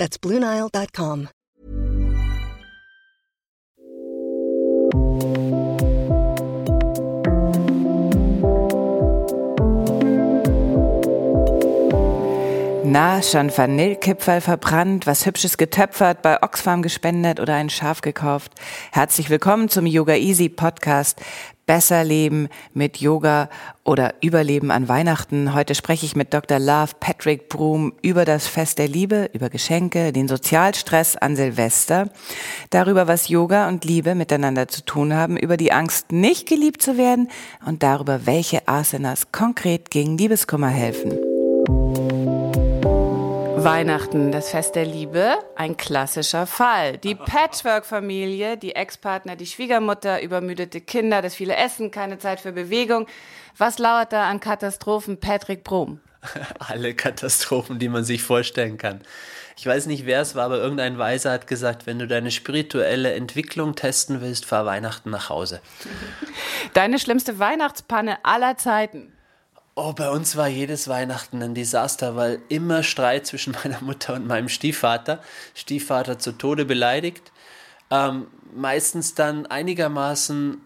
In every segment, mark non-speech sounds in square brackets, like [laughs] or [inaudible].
That's BlueNile.com. Na, schon Vanillekipferl verbrannt, was Hübsches getöpfert, bei Oxfam gespendet oder ein Schaf gekauft. Herzlich willkommen zum Yoga Easy Podcast. Besser leben mit Yoga oder Überleben an Weihnachten. Heute spreche ich mit Dr. Love Patrick Broom über das Fest der Liebe, über Geschenke, den Sozialstress an Silvester, darüber, was Yoga und Liebe miteinander zu tun haben, über die Angst, nicht geliebt zu werden und darüber, welche Asanas konkret gegen Liebeskummer helfen. Weihnachten, das Fest der Liebe, ein klassischer Fall. Die [laughs] Patchwork-Familie, die Ex-Partner, die Schwiegermutter, übermüdete Kinder, das viele Essen, keine Zeit für Bewegung. Was lauert da an Katastrophen, Patrick Brom? [laughs] Alle Katastrophen, die man sich vorstellen kann. Ich weiß nicht, wer es war, aber irgendein Weiser hat gesagt, wenn du deine spirituelle Entwicklung testen willst, fahr Weihnachten nach Hause. Deine schlimmste Weihnachtspanne aller Zeiten. Oh, bei uns war jedes Weihnachten ein Desaster, weil immer Streit zwischen [laughs] meiner Mutter und meinem Stiefvater. Stiefvater zu Tode beleidigt. Ähm, meistens dann einigermaßen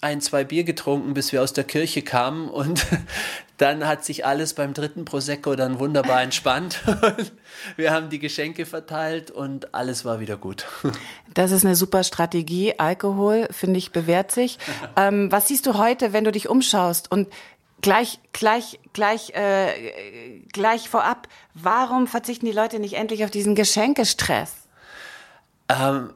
ein, zwei Bier getrunken, bis wir aus der Kirche kamen und [laughs] dann hat sich alles beim dritten Prosecco dann wunderbar entspannt. [laughs] wir haben die Geschenke verteilt und alles war wieder gut. Das ist eine super Strategie. Alkohol, finde ich, bewährt sich. Ähm, was siehst du heute, wenn du dich umschaust und Gleich, gleich, gleich, äh, gleich vorab, warum verzichten die Leute nicht endlich auf diesen Geschenkestress? Ähm,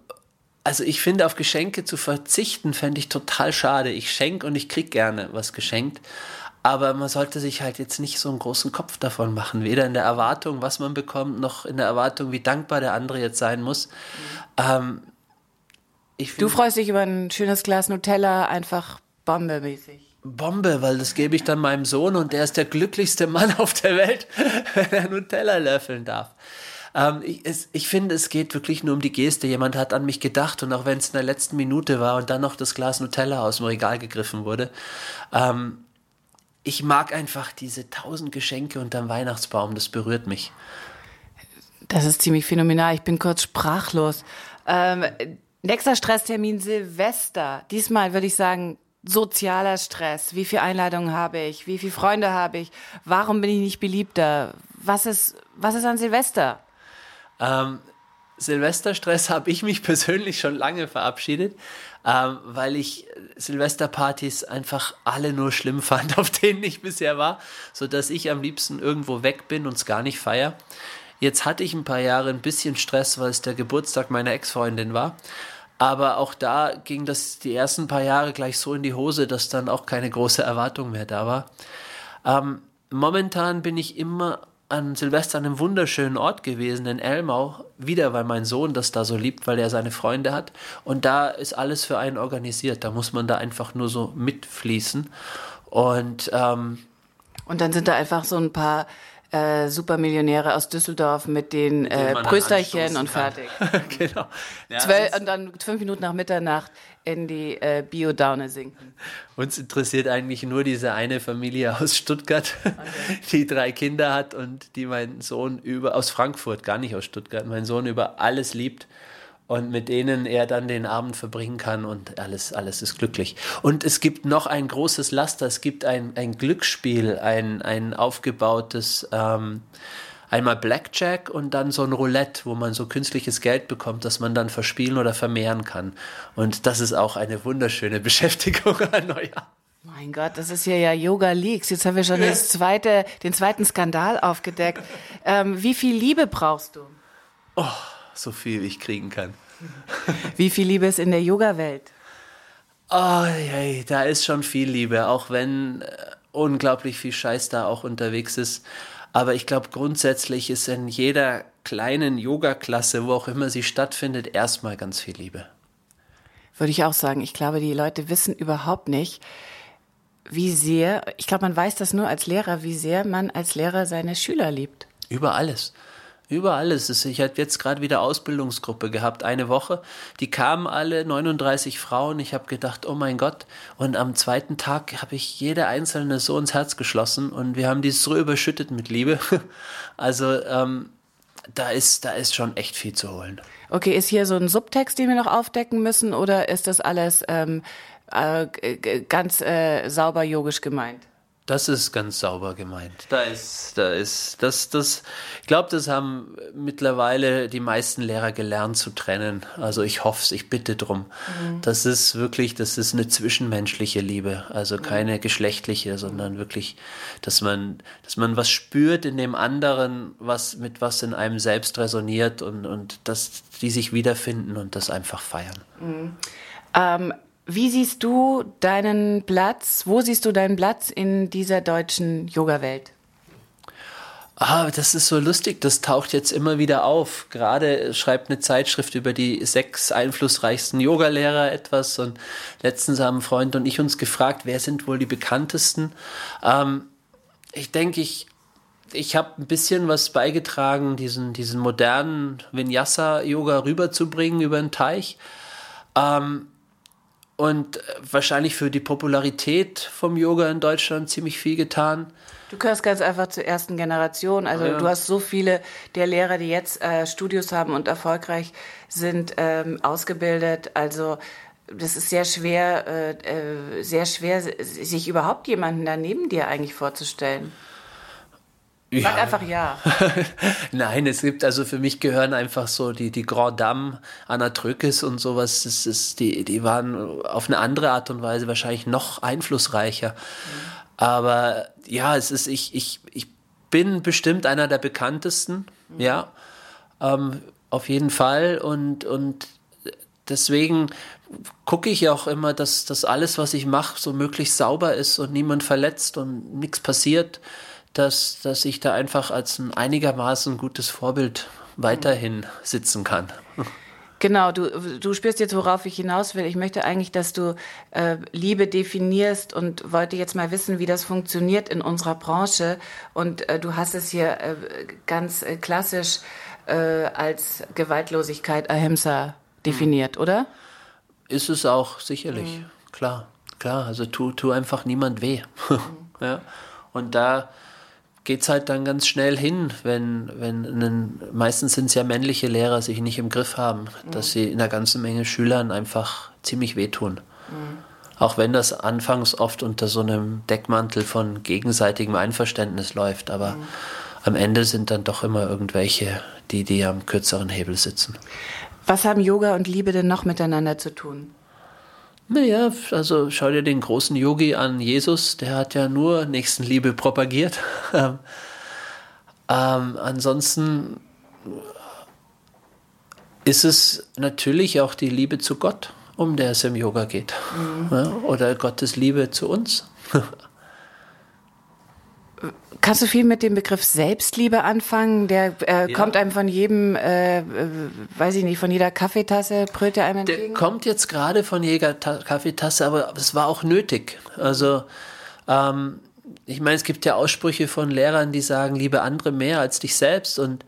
also ich finde, auf Geschenke zu verzichten, fände ich total schade. Ich schenke und ich kriege gerne was geschenkt. Aber man sollte sich halt jetzt nicht so einen großen Kopf davon machen. Weder in der Erwartung, was man bekommt, noch in der Erwartung, wie dankbar der andere jetzt sein muss. Mhm. Ähm, du freust dich über ein schönes Glas Nutella, einfach bombemäßig. Bombe, weil das gebe ich dann meinem Sohn und der ist der glücklichste Mann auf der Welt, [laughs] wenn er Nutella löffeln darf. Ähm, ich, es, ich finde, es geht wirklich nur um die Geste. Jemand hat an mich gedacht und auch wenn es in der letzten Minute war und dann noch das Glas Nutella aus dem Regal gegriffen wurde. Ähm, ich mag einfach diese tausend Geschenke unterm Weihnachtsbaum, das berührt mich. Das ist ziemlich phänomenal. Ich bin kurz sprachlos. Ähm, nächster Stresstermin Silvester. Diesmal würde ich sagen, sozialer Stress? Wie viele Einladungen habe ich? Wie viele Freunde habe ich? Warum bin ich nicht beliebter? Was ist, was ist an Silvester? Ähm, Silvesterstress [laughs] habe ich mich persönlich schon lange verabschiedet, ähm, weil ich Silvesterpartys einfach alle nur schlimm [laughs] fand, auf denen ich bisher war, sodass ich am liebsten irgendwo weg bin und es gar nicht feier. Jetzt hatte ich ein paar Jahre ein bisschen Stress, weil es der Geburtstag meiner Ex-Freundin war. Aber auch da ging das die ersten paar Jahre gleich so in die Hose, dass dann auch keine große Erwartung mehr da war. Ähm, momentan bin ich immer an Silvester an einem wunderschönen Ort gewesen, in Elmau, wieder weil mein Sohn das da so liebt, weil er seine Freunde hat. Und da ist alles für einen organisiert. Da muss man da einfach nur so mitfließen. Und, ähm, und dann sind da einfach so ein paar äh, Supermillionäre aus Düsseldorf mit den äh, Brüsterchen und fertig. [laughs] genau. Ja, Zwölf, und dann fünf Minuten nach Mitternacht in die äh, Biodaune sinken. Uns interessiert eigentlich nur diese eine Familie aus Stuttgart, okay. [laughs] die drei Kinder hat und die mein Sohn über aus Frankfurt, gar nicht aus Stuttgart, mein Sohn über alles liebt und mit denen er dann den Abend verbringen kann und alles, alles ist glücklich. Und es gibt noch ein großes Laster, es gibt ein, ein Glücksspiel, ein, ein aufgebautes, ähm, einmal Blackjack und dann so ein Roulette, wo man so künstliches Geld bekommt, das man dann verspielen oder vermehren kann. Und das ist auch eine wunderschöne [laughs] Beschäftigung an Neujahr. Mein Gott, das ist hier ja Yoga Leaks. Jetzt haben wir schon das zweite, den zweiten Skandal aufgedeckt. Ähm, wie viel Liebe brauchst du? Oh so viel ich kriegen kann. Wie viel Liebe ist in der Yoga-Welt? Oh, hey, da ist schon viel Liebe, auch wenn äh, unglaublich viel Scheiß da auch unterwegs ist. Aber ich glaube, grundsätzlich ist in jeder kleinen Yoga-Klasse, wo auch immer sie stattfindet, erstmal ganz viel Liebe. Würde ich auch sagen. Ich glaube, die Leute wissen überhaupt nicht, wie sehr, ich glaube, man weiß das nur als Lehrer, wie sehr man als Lehrer seine Schüler liebt. Über alles. Überall ist es. Ich habe jetzt gerade wieder Ausbildungsgruppe gehabt, eine Woche. Die kamen alle, 39 Frauen. Ich habe gedacht, oh mein Gott. Und am zweiten Tag habe ich jede einzelne so ins Herz geschlossen und wir haben die so überschüttet mit Liebe. [laughs] Also ähm, da ist, da ist schon echt viel zu holen. Okay, ist hier so ein Subtext, den wir noch aufdecken müssen, oder ist das alles ähm, äh, ganz äh, sauber yogisch gemeint? Das ist ganz sauber gemeint. Da ist, da ist, das, das, ich glaube, das haben mittlerweile die meisten Lehrer gelernt zu trennen. Also ich hoffe es, ich bitte drum. Mhm. Das ist wirklich, das ist eine zwischenmenschliche Liebe. Also mhm. keine geschlechtliche, sondern wirklich, dass man, dass man was spürt in dem anderen, was, mit was in einem selbst resoniert und, und dass die sich wiederfinden und das einfach feiern. Mhm. Ähm, wie siehst du deinen Platz, wo siehst du deinen Platz in dieser deutschen Yoga-Welt? Ah, das ist so lustig, das taucht jetzt immer wieder auf. Gerade schreibt eine Zeitschrift über die sechs einflussreichsten Yogalehrer etwas und letztens haben Freund und ich uns gefragt, wer sind wohl die bekanntesten? Ähm, ich denke, ich, ich habe ein bisschen was beigetragen, diesen, diesen modernen Vinyasa-Yoga rüberzubringen über den Teich. Ähm, und wahrscheinlich für die Popularität vom Yoga in Deutschland ziemlich viel getan. Du gehörst ganz einfach zur ersten Generation. Also ja. du hast so viele der Lehrer, die jetzt äh, Studios haben und erfolgreich sind, ähm, ausgebildet. Also das ist sehr schwer, äh, äh sehr schwer, sich überhaupt jemanden daneben dir eigentlich vorzustellen. Ja. Sag einfach ja. [laughs] Nein, es gibt, also für mich gehören einfach so die, die Grand Dame, Anna Trökes und sowas, das ist, die, die waren auf eine andere Art und Weise wahrscheinlich noch einflussreicher. Mhm. Aber ja, es ist, ich, ich, ich bin bestimmt einer der bekanntesten, mhm. ja, ähm, auf jeden Fall und, und deswegen gucke ich auch immer, dass, dass alles, was ich mache, so möglichst sauber ist und niemand verletzt und nichts passiert dass, dass ich da einfach als ein einigermaßen gutes Vorbild weiterhin sitzen kann. Genau, du, du spürst jetzt, worauf ich hinaus will. Ich möchte eigentlich, dass du äh, Liebe definierst und wollte jetzt mal wissen, wie das funktioniert in unserer Branche. Und äh, du hast es hier äh, ganz äh, klassisch äh, als Gewaltlosigkeit Ahimsa definiert, mhm. oder? Ist es auch, sicherlich. Mhm. Klar, klar. Also tu, tu einfach niemand weh. Mhm. [laughs] ja. Und da geht es halt dann ganz schnell hin, wenn, wenn einen, meistens sind es ja männliche Lehrer, sich nicht im Griff haben, mhm. dass sie in einer ganzen Menge Schülern einfach ziemlich wehtun. Mhm. Auch wenn das anfangs oft unter so einem Deckmantel von gegenseitigem Einverständnis läuft, aber mhm. am Ende sind dann doch immer irgendwelche, die, die am kürzeren Hebel sitzen. Was haben Yoga und Liebe denn noch miteinander zu tun? Naja, also schau dir den großen Yogi an, Jesus, der hat ja nur Nächstenliebe propagiert. [laughs] ähm, ansonsten ist es natürlich auch die Liebe zu Gott, um der es im Yoga geht. Mhm. Ja, oder Gottes Liebe zu uns. [laughs] Kannst du viel mit dem Begriff Selbstliebe anfangen? Der äh, ja. kommt einem von jedem, äh, äh, weiß ich nicht, von jeder Kaffeetasse, brüllt er einem entgegen? Der kommt jetzt gerade von jeder Ta Kaffeetasse, aber es war auch nötig. Also, ähm, ich meine, es gibt ja Aussprüche von Lehrern, die sagen, liebe andere mehr als dich selbst und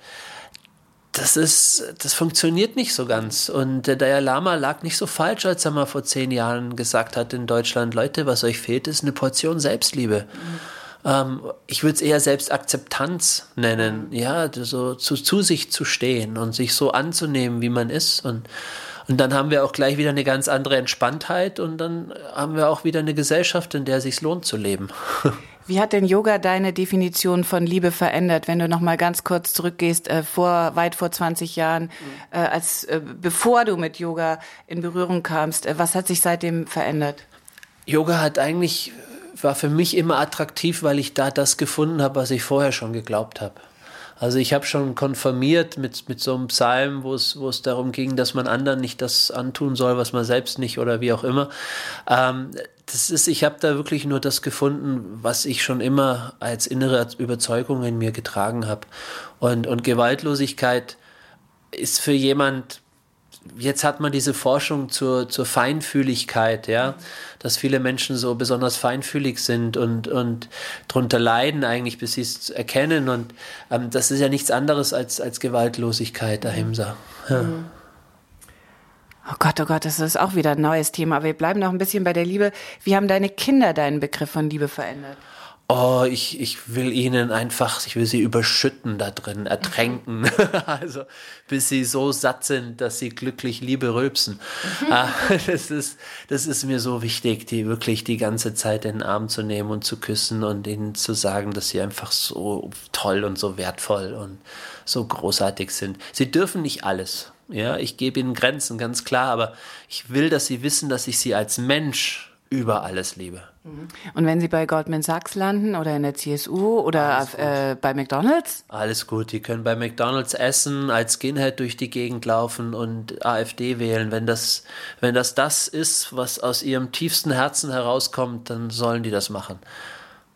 das ist, das funktioniert nicht so ganz. Und der Dalai Lama lag nicht so falsch, als er mal vor zehn Jahren gesagt hat in Deutschland, Leute, was euch fehlt, ist eine Portion Selbstliebe. Mhm ähm, ich würde es eher Selbstakzeptanz nennen, ja, so zu, zu sich zu stehen und sich so anzunehmen, wie man ist und und dann haben wir auch gleich wieder eine ganz andere Entspanntheit und dann haben wir auch wieder eine Gesellschaft, in der es sich lohnt zu leben. [laughs] Wie hat denn Yoga deine Definition von Liebe verändert, wenn du noch mal ganz kurz zurückgehst, äh, vor weit vor 20 Jahren, äh, als äh, bevor du mit Yoga in Berührung kamst, äh, was hat sich seitdem verändert? Yoga hat eigentlich war für mich immer attraktiv, weil ich da das gefunden habe, was ich vorher schon geglaubt habe. Also ich habe schon konfirmiert mit, mit so einem Psalm, wo es, wo es darum ging, dass man anderen nicht das antun soll, was man selbst nicht oder wie auch immer. Ähm, das ist, ich habe da wirklich nur das gefunden, was ich schon immer als innere Überzeugung in mir getragen habe. Und, und Gewaltlosigkeit ist für jemand, jetzt hat man diese Forschung zur, zur Feinfühligkeit, ja, dass viele Menschen so besonders feinfühlig sind und, und drunter leiden eigentlich, bis sie es erkennen. Und ähm, das ist ja nichts anderes als, als Gewaltlosigkeit, Ahimsa. Ja. Mhm. Oh Gott, oh Gott, das ist auch wieder ein neues Thema. Wir bleiben noch ein bisschen bei der Liebe. Wie haben deine Kinder deinen Begriff von Liebe verändert? Oh, ich, ich will ihnen einfach, ich will sie überschütten da drin, ertränken. [laughs] also, bis sie so satt sind, dass sie glücklich Liebe rülpsen. [laughs] Ah, das, ist, das ist mir so wichtig, die wirklich die ganze Zeit in den Arm zu nehmen und zu küssen und ihnen zu sagen, dass sie einfach so toll und so wertvoll und so großartig sind. Sie dürfen nicht alles. Ja, ich gebe ihnen Grenzen, ganz klar, aber ich will, dass sie wissen, dass ich sie als Mensch über alles liebe. Mhm. Und wenn Sie bei Goldman Sachs landen oder in der CSU oder äh, bei McDonald's? Alles gut, die können bei McDonald's essen, als Skinhead durch die Gegend laufen und AfD wählen. Wenn das, wenn das das ist, was aus ihrem tiefsten Herzen herauskommt, dann sollen die das machen.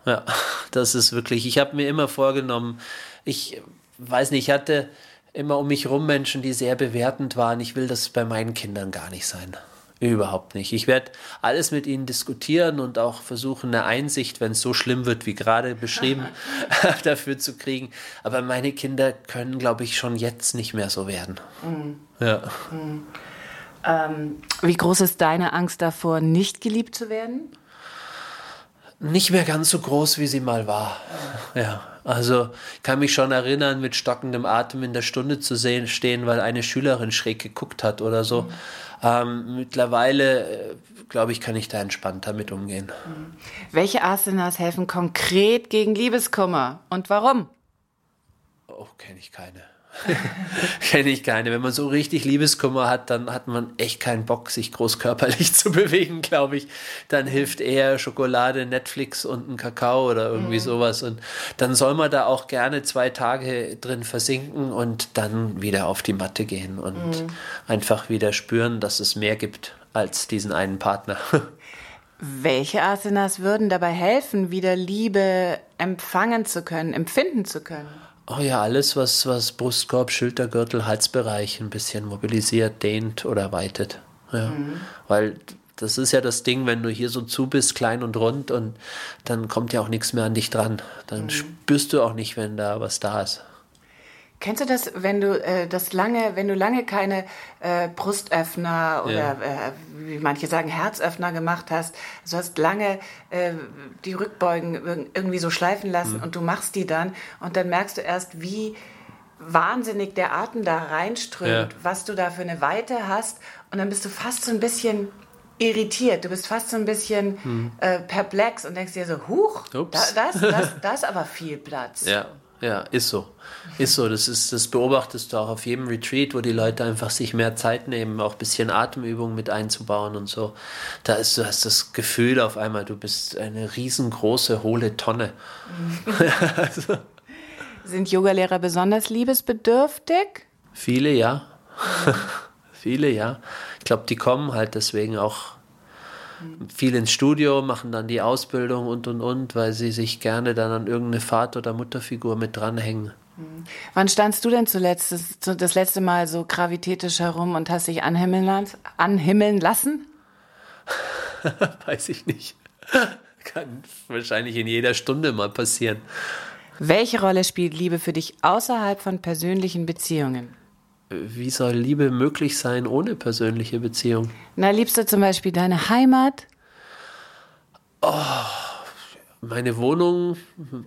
Ja, [laughs] das ist wirklich, ich habe mir immer vorgenommen, ich weiß nicht, ich hatte immer um mich rum Menschen, die sehr bewertend waren. Ich will das bei meinen Kindern gar nicht sein. Überhaupt nicht. Ich werde alles mit ihnen diskutieren und auch versuchen, eine Einsicht, wenn es so schlimm wird, wie gerade beschrieben, [laughs] [laughs] dafür zu kriegen. Aber meine Kinder können, glaube ich, schon jetzt nicht mehr so werden. Mhm. Ja. Mhm. Ähm, wie groß ist deine Angst davor, nicht geliebt zu werden? Nicht mehr ganz so groß, wie sie mal war. Ja. Also ich kann mich schon erinnern, mit stockendem Atem in der Stunde zu sehen, stehen, weil eine Schülerin schräg geguckt hat oder so. Mhm. Ähm, mittlerweile, äh, glaube ich, kann ich da entspannter mit umgehen. Mhm. Welche Asanas helfen konkret gegen Liebeskummer und warum? Oh, kenne ich keine. [laughs] Kenne ich keine. Wenn man so richtig Liebeskummer hat, dann hat man echt keinen Bock, sich groß körperlich [laughs] zu bewegen, glaube ich. Dann hilft eher Schokolade, Netflix und ein Kakao oder irgendwie mhm. sowas. Und dann soll man da auch gerne zwei Tage drin versinken und dann wieder auf die Matte gehen und mhm. einfach wieder spüren, dass es mehr gibt als diesen einen Partner. [laughs] Welche Asanas würden dabei helfen, wieder Liebe empfangen zu können, empfinden zu können? Oh ja, alles, was, was Brustkorb, Schultergürtel, Halsbereich ein bisschen mobilisiert, dehnt oder weitet. Ja. Mhm. Weil das ist ja das Ding, wenn du hier so zu bist, klein und rund, und dann kommt ja auch nichts mehr an dich dran. Dann mhm. spürst du auch nicht, wenn da was da ist. Kennst du das, wenn du äh, das lange, wenn du lange keine äh, Brustöffner oder ja. äh, wie manche sagen Herzöffner gemacht hast, also hast lange äh, die Rückbeugen irgendwie so schleifen lassen mhm. und du machst die dann und dann merkst du erst, wie wahnsinnig der Atem da reinströmt, ja. was du da für eine Weite hast und dann bist du fast so ein bisschen irritiert, du bist fast so ein bisschen mhm. äh, perplex und denkst dir so, huch, da, das, das, [laughs] das ist aber viel Platz. Ja, ja, ist so. Ist so. Das, ist, das beobachtest du auch auf jedem Retreat, wo die Leute einfach sich mehr Zeit nehmen, auch ein bisschen Atemübung mit einzubauen und so. Da ist, du hast das Gefühl auf einmal, du bist eine riesengroße, hohle Tonne. [laughs] also. Sind Yogalehrer besonders liebesbedürftig? Viele, ja. [laughs] Viele, ja. Ich glaube, die kommen halt deswegen auch viel ins Studio, machen dann die Ausbildung und und und, weil sie sich gerne dann an irgendeine Vater- oder Mutterfigur mit dranhängen. Mhm. Wann standst du denn zuletzt das, das letzte Mal so gravitätisch herum und hast dich anhimmeln, anhimmeln lassen? [laughs] Weiß ich nicht. [laughs] Kann wahrscheinlich in jeder Stunde mal passieren. Welche Rolle spielt Liebe für dich außerhalb von persönlichen Beziehungen? Wie soll Liebe möglich sein ohne persönliche Beziehung? Na, liebst du zum Beispiel deine Heimat? Oh, meine Wohnung,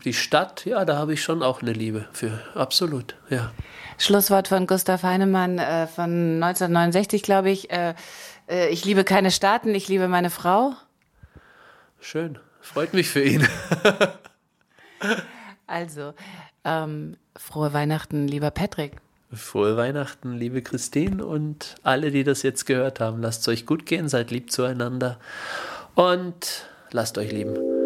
die Stadt, ja, da habe ich schon auch eine Liebe für, absolut, ja. Schlusswort von Gustav Heinemann äh, von 1969, glaube ich. Äh, äh, ich liebe keine Staaten, ich liebe meine Frau. Schön, freut mich für ihn. [laughs] also, ähm, frohe Weihnachten, lieber Patrick. Frohe Weihnachten, liebe Christine und alle, die das jetzt gehört haben. Lasst es euch gut gehen, seid lieb zueinander und lasst euch lieben.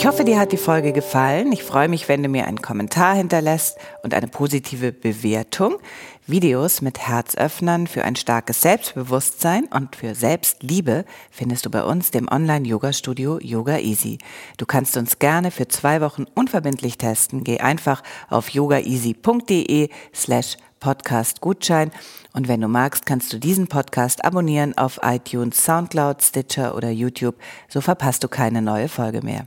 Ich hoffe, dir hat die Folge gefallen. Ich freue mich, wenn du mir einen Kommentar hinterlässt und eine positive Bewertung. Videos mit Herzöffnern für ein starkes Selbstbewusstsein und für Selbstliebe findest du bei uns, dem Online-Yoga-Studio Yoga Easy. Du kannst uns gerne für zwei Wochen unverbindlich testen. Geh einfach auf yogaeasy.de slash Podcast-Gutschein. Und wenn du magst, kannst du diesen Podcast abonnieren auf iTunes, Soundcloud, Stitcher oder YouTube. So verpasst du keine neue Folge mehr.